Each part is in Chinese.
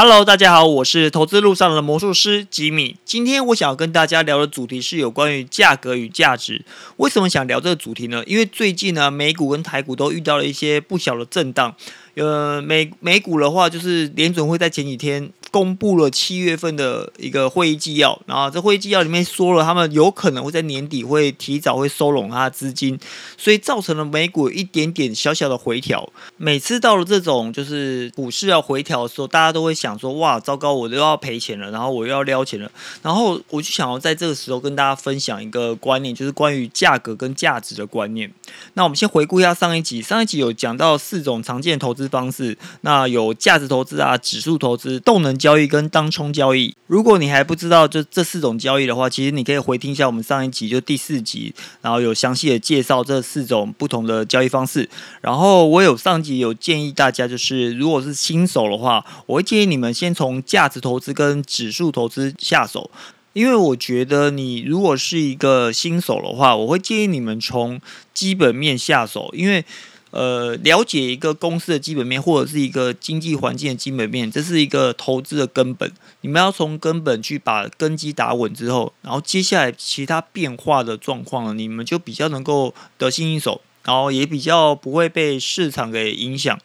Hello，大家好，我是投资路上的魔术师吉米。今天我想要跟大家聊的主题是有关于价格与价值。为什么想聊这个主题呢？因为最近呢，美股跟台股都遇到了一些不小的震荡。呃，美美股的话，就是联准会在前几天。公布了七月份的一个会议纪要，然后这会议纪要里面说了，他们有可能会在年底会提早会收拢他的资金，所以造成了美股一点点小小的回调。每次到了这种就是股市要回调的时候，大家都会想说：哇，糟糕，我都要赔钱了，然后我又要撩钱了。然后我就想要在这个时候跟大家分享一个观念，就是关于价格跟价值的观念。那我们先回顾一下上一集，上一集有讲到四种常见投资方式，那有价值投资啊、指数投资、动能。交易跟当冲交易，如果你还不知道就这四种交易的话，其实你可以回听一下我们上一集就第四集，然后有详细的介绍这四种不同的交易方式。然后我有上集有建议大家，就是如果是新手的话，我会建议你们先从价值投资跟指数投资下手，因为我觉得你如果是一个新手的话，我会建议你们从基本面下手，因为。呃，了解一个公司的基本面，或者是一个经济环境的基本面，这是一个投资的根本。你们要从根本去把根基打稳之后，然后接下来其他变化的状况，你们就比较能够得心应手，然后也比较不会被市场给影响。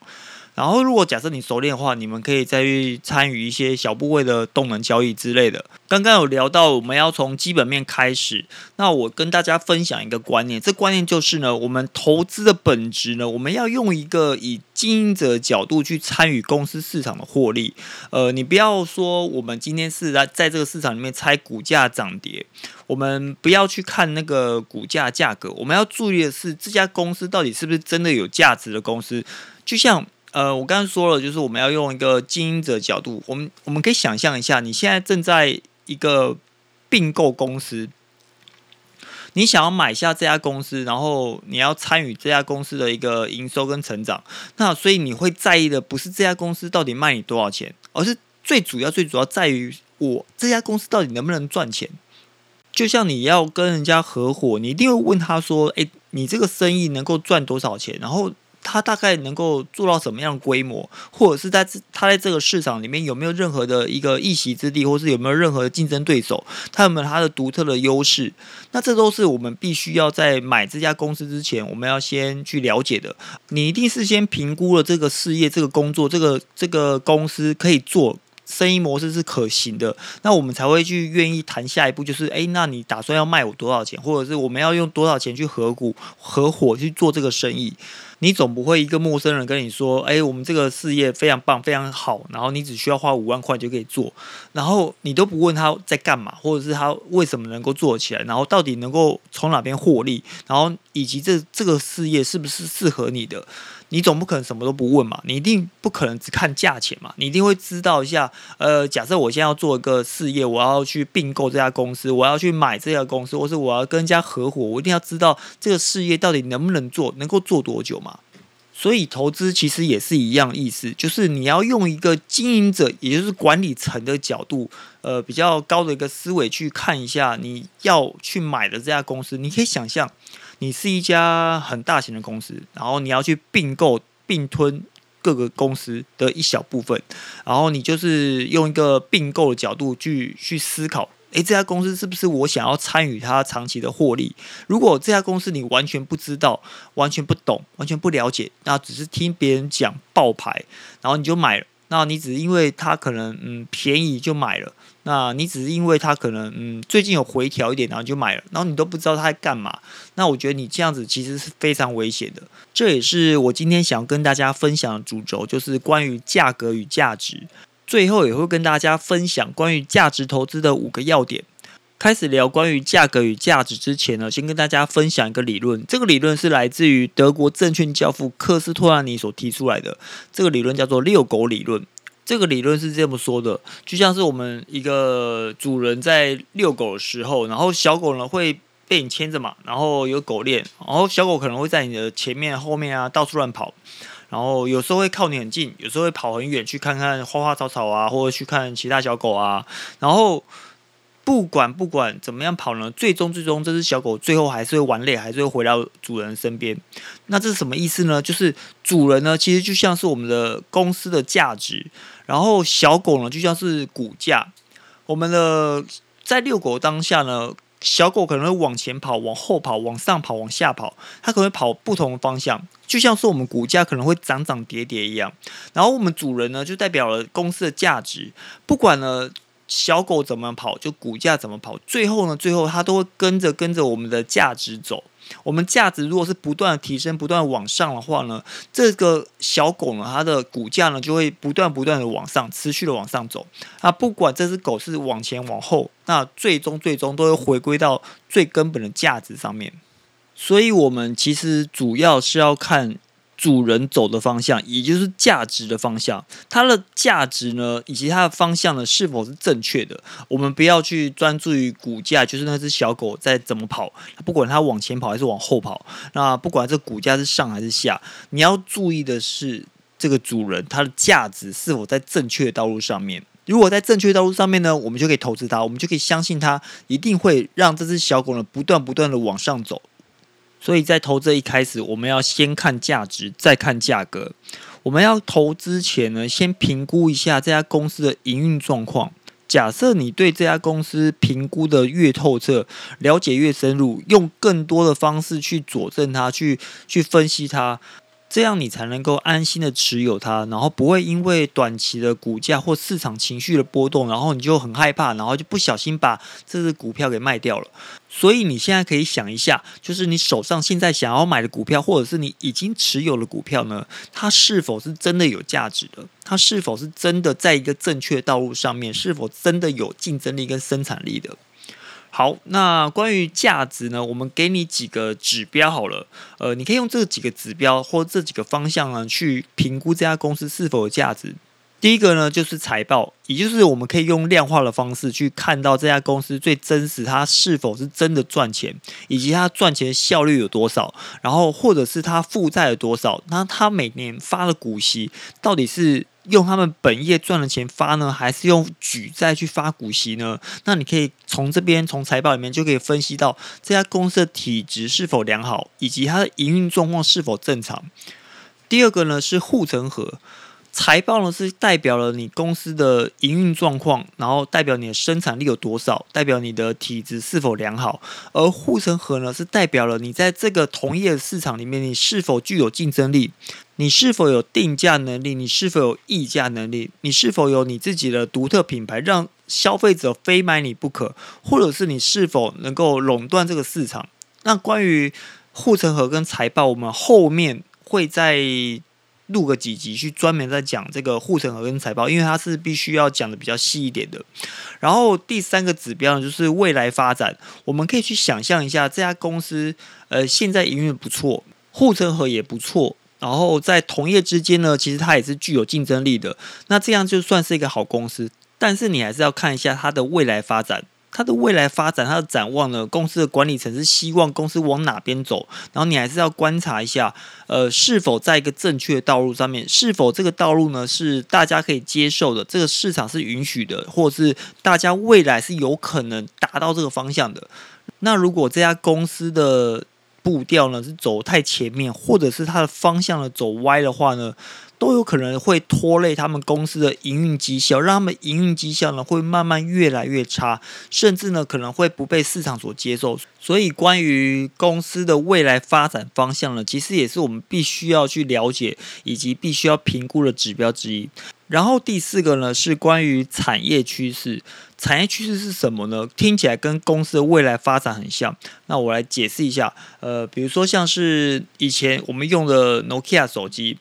然后，如果假设你熟练的话，你们可以再去参与一些小部位的动能交易之类的。刚刚有聊到，我们要从基本面开始。那我跟大家分享一个观念，这观念就是呢，我们投资的本质呢，我们要用一个以经营者角度去参与公司市场的获利。呃，你不要说我们今天是在在这个市场里面猜股价涨跌，我们不要去看那个股价价格，我们要注意的是这家公司到底是不是真的有价值的公司，就像。呃，我刚刚说了，就是我们要用一个经营者角度，我们我们可以想象一下，你现在正在一个并购公司，你想要买下这家公司，然后你要参与这家公司的一个营收跟成长，那所以你会在意的不是这家公司到底卖你多少钱，而是最主要最主要在于我这家公司到底能不能赚钱。就像你要跟人家合伙，你一定会问他说：“哎，你这个生意能够赚多少钱？”然后。他大概能够做到什么样的规模，或者是在他在这个市场里面有没有任何的一个一席之地，或是有没有任何的竞争对手？他有没有他的独特的优势？那这都是我们必须要在买这家公司之前，我们要先去了解的。你一定是先评估了这个事业、这个工作、这个这个公司可以做。生意模式是可行的，那我们才会去愿意谈下一步，就是哎，那你打算要卖我多少钱，或者是我们要用多少钱去合股合伙去做这个生意？你总不会一个陌生人跟你说，哎，我们这个事业非常棒，非常好，然后你只需要花五万块就可以做，然后你都不问他在干嘛，或者是他为什么能够做起来，然后到底能够从哪边获利，然后以及这这个事业是不是适合你的？你总不可能什么都不问嘛？你一定不可能只看价钱嘛？你一定会知道一下。呃，假设我现在要做一个事业，我要去并购这家公司，我要去买这家公司，或是我要跟人家合伙，我一定要知道这个事业到底能不能做，能够做多久嘛？所以投资其实也是一样意思，就是你要用一个经营者，也就是管理层的角度，呃，比较高的一个思维去看一下你要去买的这家公司，你可以想象。你是一家很大型的公司，然后你要去并购、并吞各个公司的一小部分，然后你就是用一个并购的角度去去思考，诶，这家公司是不是我想要参与它长期的获利？如果这家公司你完全不知道、完全不懂、完全不了解，那只是听别人讲爆牌，然后你就买了。那你只是因为它可能嗯便宜就买了，那你只是因为它可能嗯最近有回调一点，然后就买了，然后你都不知道它在干嘛。那我觉得你这样子其实是非常危险的。这也是我今天想跟大家分享的主轴，就是关于价格与价值。最后也会跟大家分享关于价值投资的五个要点。开始聊关于价格与价值之前呢，先跟大家分享一个理论。这个理论是来自于德国证券教父科斯托兰尼所提出来的。这个理论叫做“遛狗理论”。这个理论是这么说的：就像是我们一个主人在遛狗的时候，然后小狗呢会被你牵着嘛，然后有狗链，然后小狗可能会在你的前面、后面啊到处乱跑，然后有时候会靠你很近，有时候会跑很远去看看花花草草啊，或者去看其他小狗啊，然后。不管不管怎么样跑呢，最终最终这只小狗最后还是会玩累，还是会回到主人身边。那这是什么意思呢？就是主人呢，其实就像是我们的公司的价值，然后小狗呢就像是股价。我们的在遛狗当下呢，小狗可能会往前跑、往后跑、往上跑、往下跑，它可能会跑不同的方向，就像是我们股价可能会涨涨跌跌一样。然后我们主人呢，就代表了公司的价值，不管呢。小狗怎么跑，就股价怎么跑。最后呢，最后它都会跟着跟着我们的价值走。我们价值如果是不断的提升、不断往上的话呢，这个小狗呢，它的股价呢就会不断不断的往上，持续的往上走。啊，不管这只狗是往前往后，那最终最终都会回归到最根本的价值上面。所以，我们其实主要是要看。主人走的方向，也就是价值的方向，它的价值呢，以及它的方向呢，是否是正确的？我们不要去专注于股价，就是那只小狗在怎么跑，不管它往前跑还是往后跑，那不管这股价是上还是下，你要注意的是这个主人它的价值是否在正确的道路上面。如果在正确道路上面呢，我们就可以投资它，我们就可以相信它一定会让这只小狗呢不断不断的往上走。所以在投资一开始，我们要先看价值，再看价格。我们要投资前呢，先评估一下这家公司的营运状况。假设你对这家公司评估的越透彻，了解越深入，用更多的方式去佐证它，去去分析它。这样你才能够安心的持有它，然后不会因为短期的股价或市场情绪的波动，然后你就很害怕，然后就不小心把这只股票给卖掉了。所以你现在可以想一下，就是你手上现在想要买的股票，或者是你已经持有的股票呢，它是否是真的有价值的？它是否是真的在一个正确道路上面？是否真的有竞争力跟生产力的？好，那关于价值呢？我们给你几个指标好了，呃，你可以用这几个指标或这几个方向呢，去评估这家公司是否有价值。第一个呢，就是财报，也就是我们可以用量化的方式去看到这家公司最真实，它是否是真的赚钱，以及它赚钱效率有多少，然后或者是它负债有多少，那它每年发的股息到底是。用他们本业赚的钱发呢，还是用举债去发股息呢？那你可以从这边从财报里面就可以分析到这家公司的体质是否良好，以及它的营运状况是否正常。第二个呢是护城河。财报呢是代表了你公司的营运状况，然后代表你的生产力有多少，代表你的体质是否良好。而护城河呢是代表了你在这个同业市场里面，你是否具有竞争力，你是否有定价能力，你是否有议价能力，你是否有你自己的独特品牌，让消费者非买你不可，或者是你是否能够垄断这个市场。那关于护城河跟财报，我们后面会再。录个几集去专门在讲这个护城河跟财报，因为它是必须要讲的比较细一点的。然后第三个指标呢，就是未来发展，我们可以去想象一下这家公司，呃，现在营运不错，护城河也不错，然后在同业之间呢，其实它也是具有竞争力的。那这样就算是一个好公司，但是你还是要看一下它的未来发展。它的未来发展，它的展望呢？公司的管理层是希望公司往哪边走？然后你还是要观察一下，呃，是否在一个正确的道路上面？是否这个道路呢是大家可以接受的？这个市场是允许的，或者是大家未来是有可能达到这个方向的？那如果这家公司的步调呢是走太前面，或者是它的方向呢走歪的话呢？都有可能会拖累他们公司的营运绩效，让他们营运绩效呢会慢慢越来越差，甚至呢可能会不被市场所接受。所以，关于公司的未来发展方向呢，其实也是我们必须要去了解以及必须要评估的指标之一。然后第四个呢是关于产业趋势，产业趋势是什么呢？听起来跟公司的未来发展很像。那我来解释一下，呃，比如说像是以前我们用的 Nokia 手机。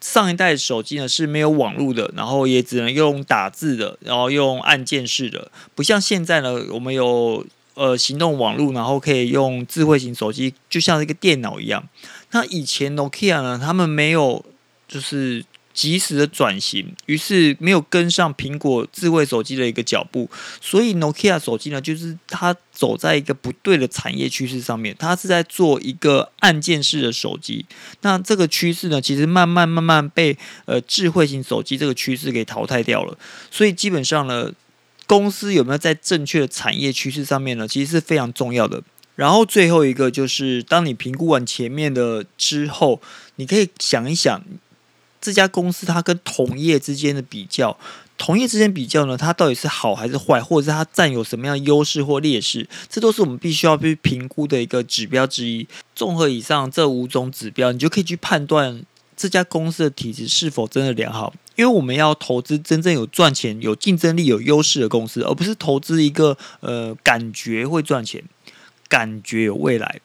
上一代手机呢是没有网络的，然后也只能用打字的，然后用按键式的，不像现在呢，我们有呃行动网络，然后可以用智慧型手机，就像一个电脑一样。那以前 Nokia 呢，他们没有就是。及时的转型，于是没有跟上苹果智慧手机的一个脚步，所以 Nokia 手机呢，就是它走在一个不对的产业趋势上面，它是在做一个按键式的手机。那这个趋势呢，其实慢慢慢慢被呃智慧型手机这个趋势给淘汰掉了。所以基本上呢，公司有没有在正确的产业趋势上面呢？其实是非常重要的。然后最后一个就是，当你评估完前面的之后，你可以想一想这家公司它跟同业之间的比较，同业之间比较呢，它到底是好还是坏，或者是它占有什么样的优势或劣势，这都是我们必须要去评估的一个指标之一。综合以上这五种指标，你就可以去判断这家公司的体质是否真的良好。因为我们要投资真正有赚钱、有竞争力、有优势的公司，而不是投资一个呃感觉会赚钱。感觉有未来、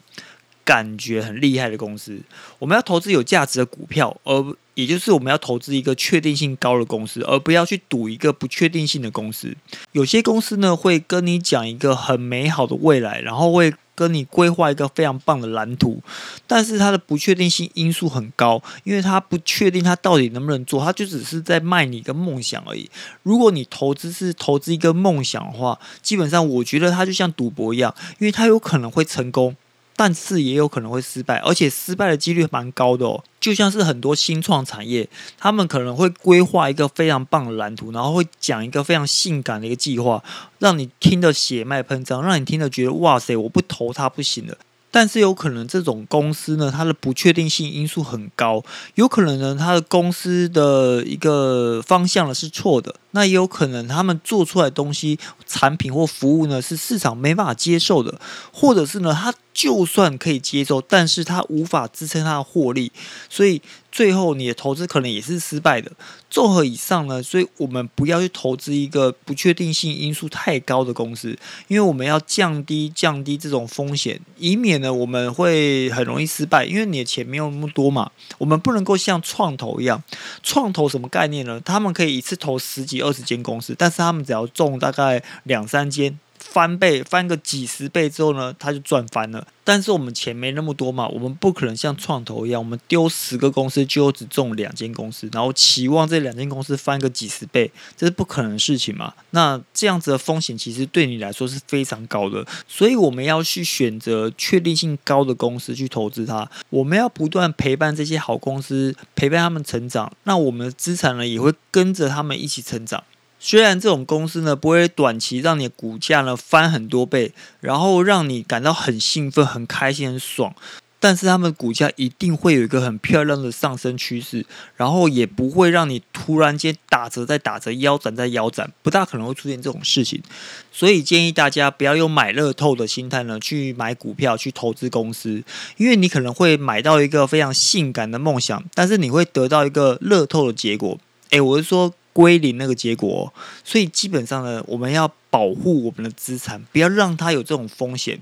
感觉很厉害的公司，我们要投资有价值的股票，而也就是我们要投资一个确定性高的公司，而不要去赌一个不确定性的公司。有些公司呢会跟你讲一个很美好的未来，然后会跟你规划一个非常棒的蓝图，但是它的不确定性因素很高，因为它不确定它到底能不能做，它就只是在卖你一个梦想而已。如果你投资是投资一个梦想的话，基本上我觉得它就像赌博一样，因为它有可能会成功。但是也有可能会失败，而且失败的几率蛮高的哦。就像是很多新创产业，他们可能会规划一个非常棒的蓝图，然后会讲一个非常性感的一个计划，让你听得血脉喷张，让你听得觉得哇塞，我不投他不行了。但是有可能这种公司呢，它的不确定性因素很高，有可能呢，它的公司的一个方向呢是错的，那也有可能他们做出来东西、产品或服务呢是市场没办法接受的，或者是呢，它就算可以接受，但是它无法支撑它的获利，所以。最后，你的投资可能也是失败的。综合以上呢，所以我们不要去投资一个不确定性因素太高的公司，因为我们要降低降低这种风险，以免呢我们会很容易失败。因为你的钱没有那么多嘛，我们不能够像创投一样，创投什么概念呢？他们可以一次投十几二十间公司，但是他们只要中大概两三间。翻倍翻个几十倍之后呢，他就赚翻了。但是我们钱没那么多嘛，我们不可能像创投一样，我们丢十个公司就只中两间公司，然后期望这两间公司翻个几十倍，这是不可能的事情嘛。那这样子的风险其实对你来说是非常高的，所以我们要去选择确定性高的公司去投资它。我们要不断陪伴这些好公司，陪伴他们成长，那我们的资产呢也会跟着他们一起成长。虽然这种公司呢不会短期让你股价呢翻很多倍，然后让你感到很兴奋、很开心、很爽，但是他们股价一定会有一个很漂亮的上升趋势，然后也不会让你突然间打折再打折、腰斩再腰斩，不大可能会出现这种事情。所以建议大家不要用买乐透的心态呢去买股票、去投资公司，因为你可能会买到一个非常性感的梦想，但是你会得到一个乐透的结果。诶，我是说。归零那个结果，所以基本上呢，我们要保护我们的资产，不要让它有这种风险。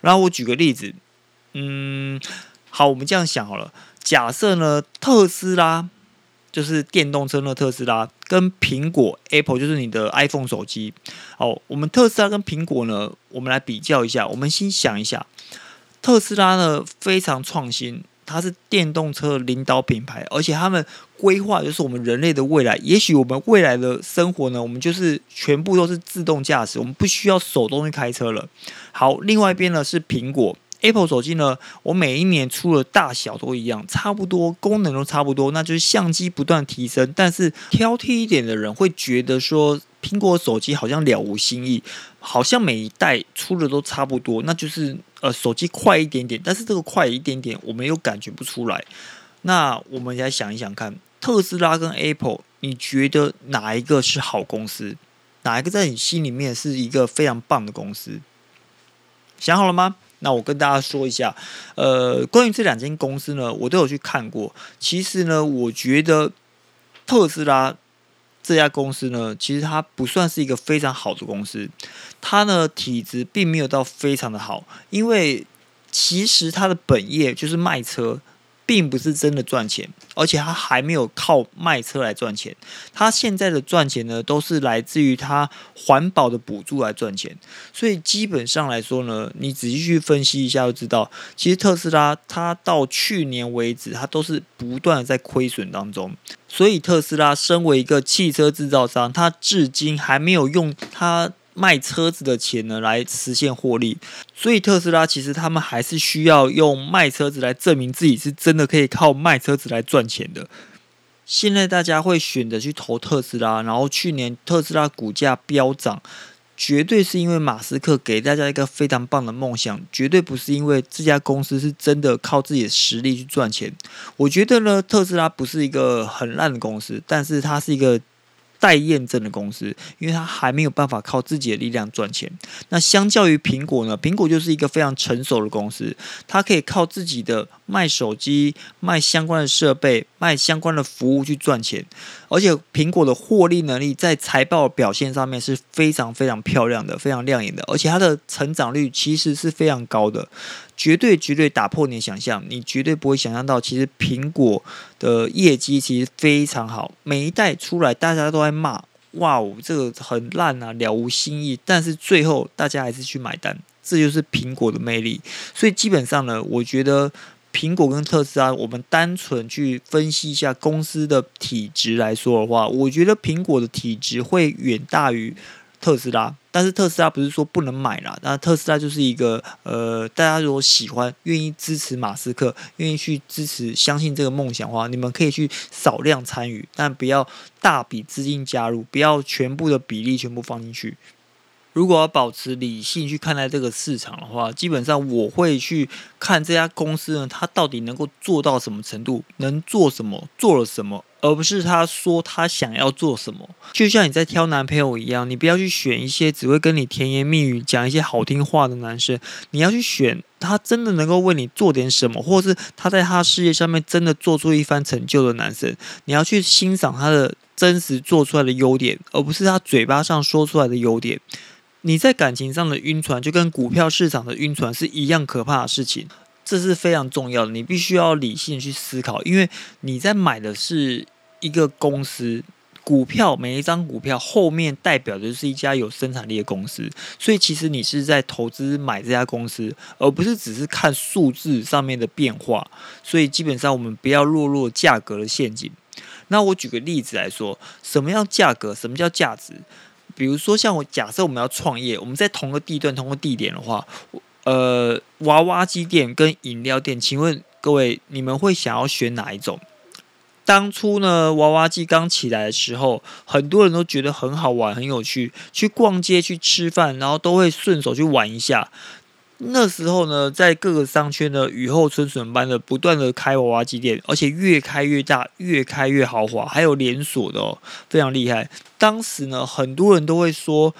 然后我举个例子，嗯，好，我们这样想好了，假设呢，特斯拉就是电动车的特斯拉，跟苹果 Apple 就是你的 iPhone 手机。哦，我们特斯拉跟苹果呢，我们来比较一下。我们先想一下，特斯拉呢非常创新。它是电动车领导品牌，而且他们规划就是我们人类的未来。也许我们未来的生活呢，我们就是全部都是自动驾驶，我们不需要手动去开车了。好，另外一边呢是苹果 Apple 手机呢，我每一年出的大小都一样，差不多功能都差不多，那就是相机不断提升。但是挑剔一点的人会觉得说。苹果手机好像了无新意，好像每一代出的都差不多，那就是呃手机快一点点，但是这个快一点点我们又感觉不出来。那我们来想一想看，特斯拉跟 Apple，你觉得哪一个是好公司？哪一个在你心里面是一个非常棒的公司？想好了吗？那我跟大家说一下，呃，关于这两间公司呢，我都有去看过。其实呢，我觉得特斯拉。这家公司呢，其实它不算是一个非常好的公司，它呢体质并没有到非常的好，因为其实它的本业就是卖车。并不是真的赚钱，而且他还没有靠卖车来赚钱。他现在的赚钱呢，都是来自于他环保的补助来赚钱。所以基本上来说呢，你仔细去分析一下就知道，其实特斯拉它到去年为止，它都是不断的在亏损当中。所以特斯拉身为一个汽车制造商，它至今还没有用它。卖车子的钱呢，来实现获利，所以特斯拉其实他们还是需要用卖车子来证明自己是真的可以靠卖车子来赚钱的。现在大家会选择去投特斯拉，然后去年特斯拉股价飙涨。绝对是因为马斯克给大家一个非常棒的梦想，绝对不是因为这家公司是真的靠自己的实力去赚钱。我觉得呢，特斯拉不是一个很烂的公司，但是它是一个。待验证的公司，因为它还没有办法靠自己的力量赚钱。那相较于苹果呢？苹果就是一个非常成熟的公司，它可以靠自己的卖手机、卖相关的设备、卖相关的服务去赚钱。而且苹果的获利能力在财报表现上面是非常非常漂亮的、非常亮眼的，而且它的成长率其实是非常高的。绝对绝对打破你的想象，你绝对不会想象到，其实苹果的业绩其实非常好，每一代出来大家都在骂，哇哦，这个很烂啊，了无新意。但是最后大家还是去买单，这就是苹果的魅力。所以基本上呢，我觉得苹果跟特斯拉，我们单纯去分析一下公司的体质来说的话，我觉得苹果的体质会远大于。特斯拉，但是特斯拉不是说不能买啦，那特斯拉就是一个呃，大家如果喜欢、愿意支持马斯克、愿意去支持、相信这个梦想的话，你们可以去少量参与，但不要大笔资金加入，不要全部的比例全部放进去。如果要保持理性去看待这个市场的话，基本上我会去看这家公司呢，它到底能够做到什么程度，能做什么，做了什么，而不是他说他想要做什么。就像你在挑男朋友一样，你不要去选一些只会跟你甜言蜜语、讲一些好听话的男生，你要去选他真的能够为你做点什么，或者是他在他事业上面真的做出一番成就的男生。你要去欣赏他的真实做出来的优点，而不是他嘴巴上说出来的优点。你在感情上的晕船，就跟股票市场的晕船是一样可怕的事情，这是非常重要的。你必须要理性去思考，因为你在买的是一个公司股票，每一张股票后面代表的就是一家有生产力的公司，所以其实你是在投资买这家公司，而不是只是看数字上面的变化。所以基本上我们不要落入价格的陷阱。那我举个例子来说，什么样价格？什么叫价值？比如说，像我假设我们要创业，我们在同个地段、同个地点的话，呃，娃娃机店跟饮料店，请问各位，你们会想要选哪一种？当初呢，娃娃机刚起来的时候，很多人都觉得很好玩、很有趣，去逛街、去吃饭，然后都会顺手去玩一下。那时候呢，在各个商圈呢，雨后春笋般的不断的开娃娃机店，而且越开越大，越开越豪华，还有连锁的哦，非常厉害。当时呢，很多人都会说：“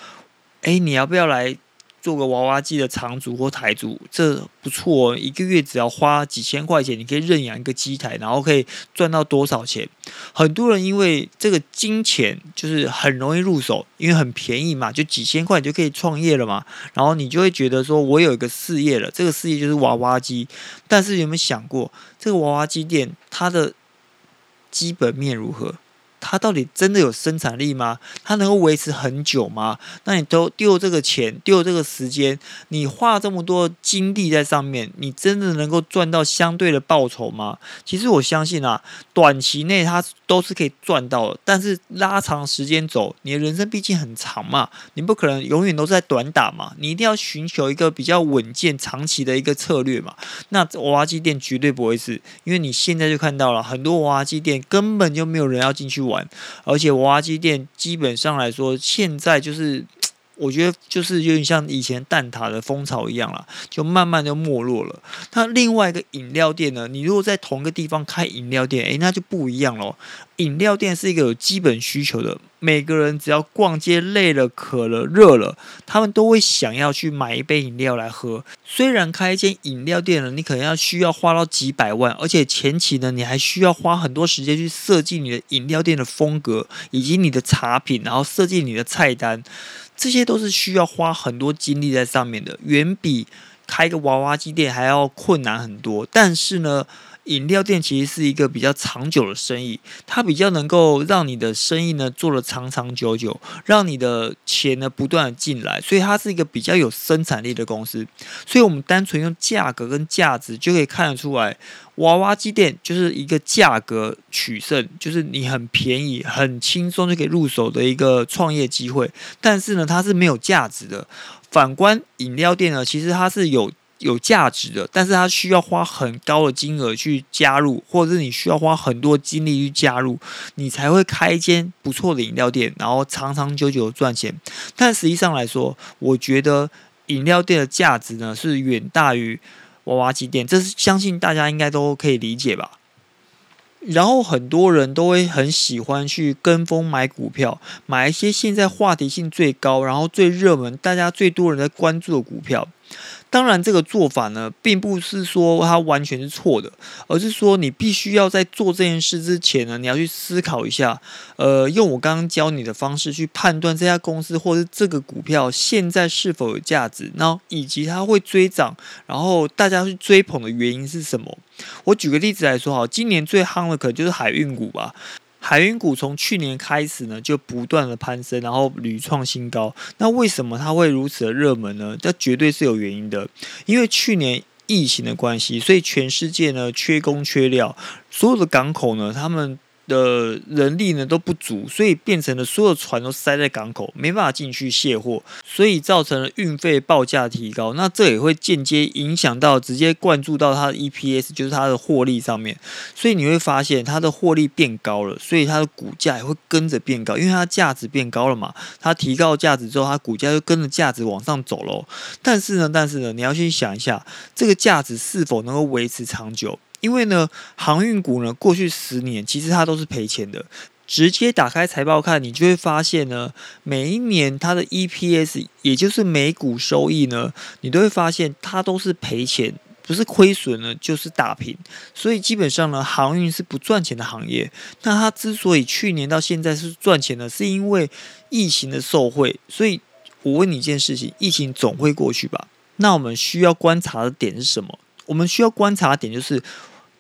哎，你要不要来？”做个娃娃机的场主或台主，这不错，一个月只要花几千块钱，你可以认养一个机台，然后可以赚到多少钱？很多人因为这个金钱就是很容易入手，因为很便宜嘛，就几千块就可以创业了嘛。然后你就会觉得说，我有一个事业了，这个事业就是娃娃机。但是有没有想过，这个娃娃机店它的基本面如何？它到底真的有生产力吗？它能够维持很久吗？那你都丢这个钱，丢这个时间，你花这么多精力在上面，你真的能够赚到相对的报酬吗？其实我相信啊，短期内它都是可以赚到的，但是拉长时间走，你的人生毕竟很长嘛，你不可能永远都在短打嘛，你一定要寻求一个比较稳健、长期的一个策略嘛。那娃娃机店绝对不会是，因为你现在就看到了很多娃娃机店根本就没有人要进去玩。而且娃娃机店基本上来说，现在就是。我觉得就是有点像以前蛋挞的风潮一样了，就慢慢就没落了。那另外一个饮料店呢？你如果在同一个地方开饮料店，诶，那就不一样咯。饮料店是一个有基本需求的，每个人只要逛街累了、渴了、热了，他们都会想要去买一杯饮料来喝。虽然开一间饮料店呢，你可能要需要花到几百万，而且前期呢，你还需要花很多时间去设计你的饮料店的风格，以及你的茶品，然后设计你的菜单。这些都是需要花很多精力在上面的，远比开个娃娃机店还要困难很多。但是呢，饮料店其实是一个比较长久的生意，它比较能够让你的生意呢做得长长久久，让你的钱呢不断的进来，所以它是一个比较有生产力的公司。所以我们单纯用价格跟价值就可以看得出来。娃娃机店就是一个价格取胜，就是你很便宜、很轻松就可以入手的一个创业机会。但是呢，它是没有价值的。反观饮料店呢，其实它是有有价值的，但是它需要花很高的金额去加入，或者是你需要花很多精力去加入，你才会开一间不错的饮料店，然后长长久久赚钱。但实际上来说，我觉得饮料店的价值呢是远大于娃娃机店，这是相信大家应该都可以理解吧。然后很多人都会很喜欢去跟风买股票，买一些现在话题性最高，然后最热门，大家最多人在关注的股票。当然，这个做法呢，并不是说它完全是错的，而是说你必须要在做这件事之前呢，你要去思考一下，呃，用我刚刚教你的方式去判断这家公司或者这个股票现在是否有价值，然后以及它会追涨，然后大家去追捧的原因是什么？我举个例子来说，哈，今年最夯的可能就是海运股吧。海运股从去年开始呢，就不断的攀升，然后屡创新高。那为什么它会如此的热门呢？这绝对是有原因的。因为去年疫情的关系，所以全世界呢缺工缺料，所有的港口呢，他们。的人力呢都不足，所以变成了所有船都塞在港口，没办法进去卸货，所以造成了运费报价提高。那这也会间接影响到，直接灌注到它的 EPS，就是它的获利上面。所以你会发现它的获利变高了，所以它的股价也会跟着变高，因为它价值变高了嘛。它提高价值之后，它股价就跟着价值往上走喽。但是呢，但是呢，你要去想一下，这个价值是否能够维持长久？因为呢，航运股呢，过去十年其实它都是赔钱的。直接打开财报看，你就会发现呢，每一年它的 EPS，也就是每股收益呢，你都会发现它都是赔钱，不是亏损呢，就是打平。所以基本上呢，航运是不赚钱的行业。那它之所以去年到现在是赚钱的，是因为疫情的受惠。所以我问你一件事情：疫情总会过去吧？那我们需要观察的点是什么？我们需要观察的点就是，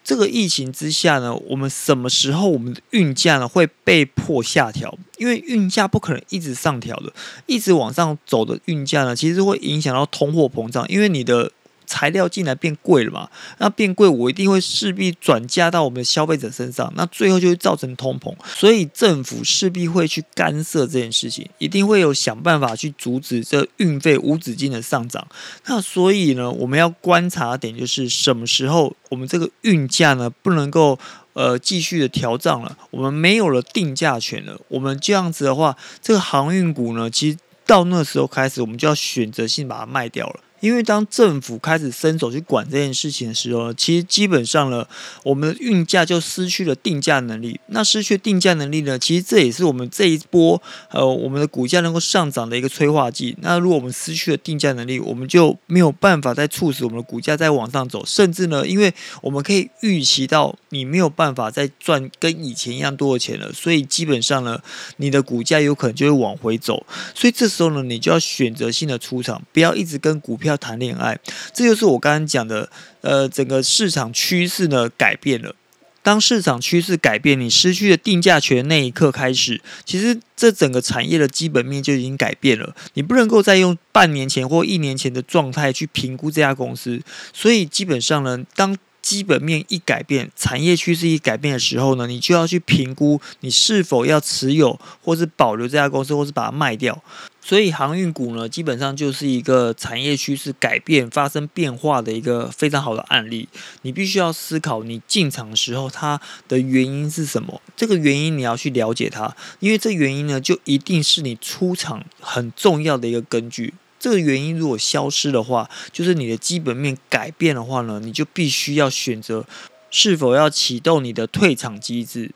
这个疫情之下呢，我们什么时候我们的运价呢会被迫下调？因为运价不可能一直上调的，一直往上走的运价呢，其实会影响到通货膨胀，因为你的。材料进来变贵了嘛？那变贵，我一定会势必转嫁到我们的消费者身上，那最后就会造成通膨。所以政府势必会去干涉这件事情，一定会有想办法去阻止这运费无止境的上涨。那所以呢，我们要观察点就是什么时候我们这个运价呢不能够呃继续的调涨了，我们没有了定价权了。我们这样子的话，这个航运股呢，其实到那时候开始，我们就要选择性把它卖掉了。因为当政府开始伸手去管这件事情的时候，其实基本上呢，我们的运价就失去了定价能力。那失去定价能力呢，其实这也是我们这一波呃我们的股价能够上涨的一个催化剂。那如果我们失去了定价能力，我们就没有办法再促使我们的股价再往上走。甚至呢，因为我们可以预期到你没有办法再赚跟以前一样多的钱了，所以基本上呢，你的股价有可能就会往回走。所以这时候呢，你就要选择性的出场，不要一直跟股票。要谈恋爱，这就是我刚刚讲的。呃，整个市场趋势呢改变了。当市场趋势改变，你失去了定价权那一刻开始，其实这整个产业的基本面就已经改变了。你不能够再用半年前或一年前的状态去评估这家公司。所以基本上呢，当基本面一改变，产业趋势一改变的时候呢，你就要去评估你是否要持有，或是保留这家公司，或是把它卖掉。所以航运股呢，基本上就是一个产业趋势改变、发生变化的一个非常好的案例。你必须要思考，你进场的时候它的原因是什么？这个原因你要去了解它，因为这原因呢，就一定是你出场很重要的一个根据。这个原因如果消失的话，就是你的基本面改变的话呢，你就必须要选择是否要启动你的退场机制。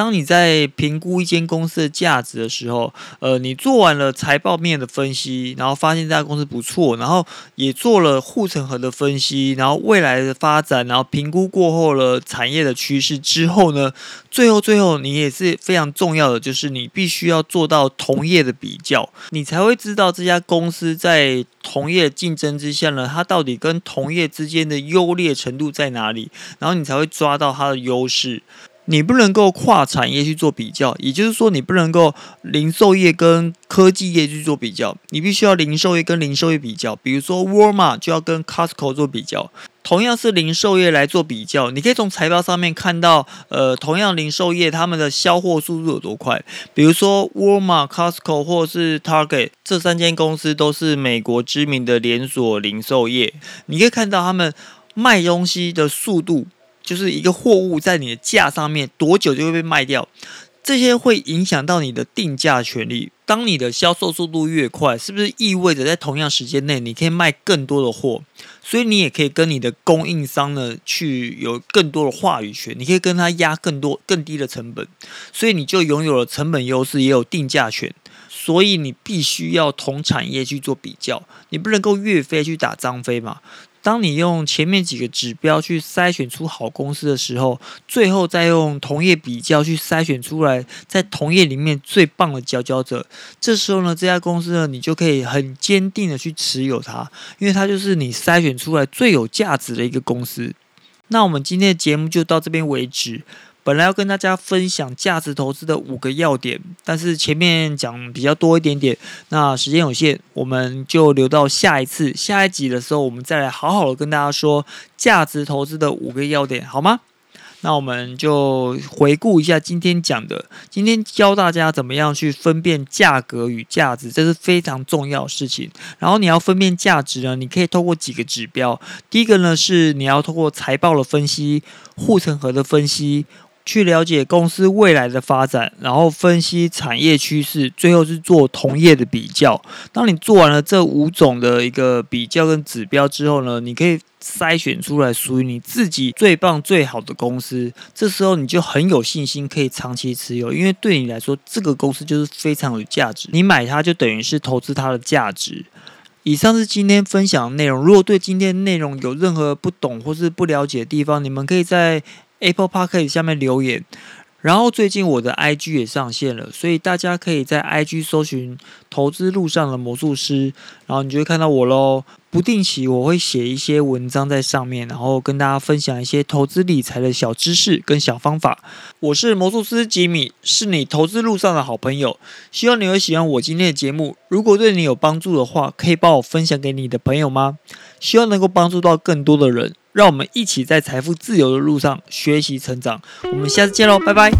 当你在评估一间公司的价值的时候，呃，你做完了财报面的分析，然后发现这家公司不错，然后也做了护城河的分析，然后未来的发展，然后评估过后了产业的趋势之后呢，最后最后你也是非常重要的，就是你必须要做到同业的比较，你才会知道这家公司在同业竞争之下呢，它到底跟同业之间的优劣程度在哪里，然后你才会抓到它的优势。你不能够跨产业去做比较，也就是说，你不能够零售业跟科技业去做比较，你必须要零售业跟零售业比较。比如说沃尔玛就要跟 Costco 做比较。同样是零售业来做比较，你可以从财报上面看到，呃，同样零售业他们的销货速度有多快。比如说沃尔玛、Costco 或是 Target 这三间公司都是美国知名的连锁零售业，你可以看到他们卖东西的速度，就是一个货物在你的架上面多久就会被卖掉。这些会影响到你的定价权利。当你的销售速度越快，是不是意味着在同样时间内你可以卖更多的货？所以你也可以跟你的供应商呢去有更多的话语权，你可以跟他压更多更低的成本，所以你就拥有了成本优势，也有定价权。所以你必须要同产业去做比较，你不能够岳飞去打张飞嘛。当你用前面几个指标去筛选出好公司的时候，最后再用同业比较去筛选出来在同业里面最棒的佼佼者，这时候呢，这家公司呢，你就可以很坚定的去持有它，因为它就是你筛选出来最有价值的一个公司。那我们今天的节目就到这边为止。本来要跟大家分享价值投资的五个要点，但是前面讲比较多一点点，那时间有限，我们就留到下一次下一集的时候，我们再来好好的跟大家说价值投资的五个要点，好吗？那我们就回顾一下今天讲的，今天教大家怎么样去分辨价格与价值，这是非常重要的事情。然后你要分辨价值呢，你可以透过几个指标，第一个呢是你要透过财报的分析、护城河的分析。去了解公司未来的发展，然后分析产业趋势，最后是做同业的比较。当你做完了这五种的一个比较跟指标之后呢，你可以筛选出来属于你自己最棒最好的公司。这时候你就很有信心可以长期持有，因为对你来说这个公司就是非常有价值。你买它就等于是投资它的价值。以上是今天分享的内容。如果对今天内容有任何不懂或是不了解的地方，你们可以在。Apple Park 下面留言，然后最近我的 IG 也上线了，所以大家可以在 IG 搜寻“投资路上的魔术师”，然后你就会看到我喽。不定期我会写一些文章在上面，然后跟大家分享一些投资理财的小知识跟小方法。我是魔术师吉米，是你投资路上的好朋友。希望你会喜欢我今天的节目。如果对你有帮助的话，可以帮我分享给你的朋友吗？希望能够帮助到更多的人。让我们一起在财富自由的路上学习成长。我们下次见喽，拜拜。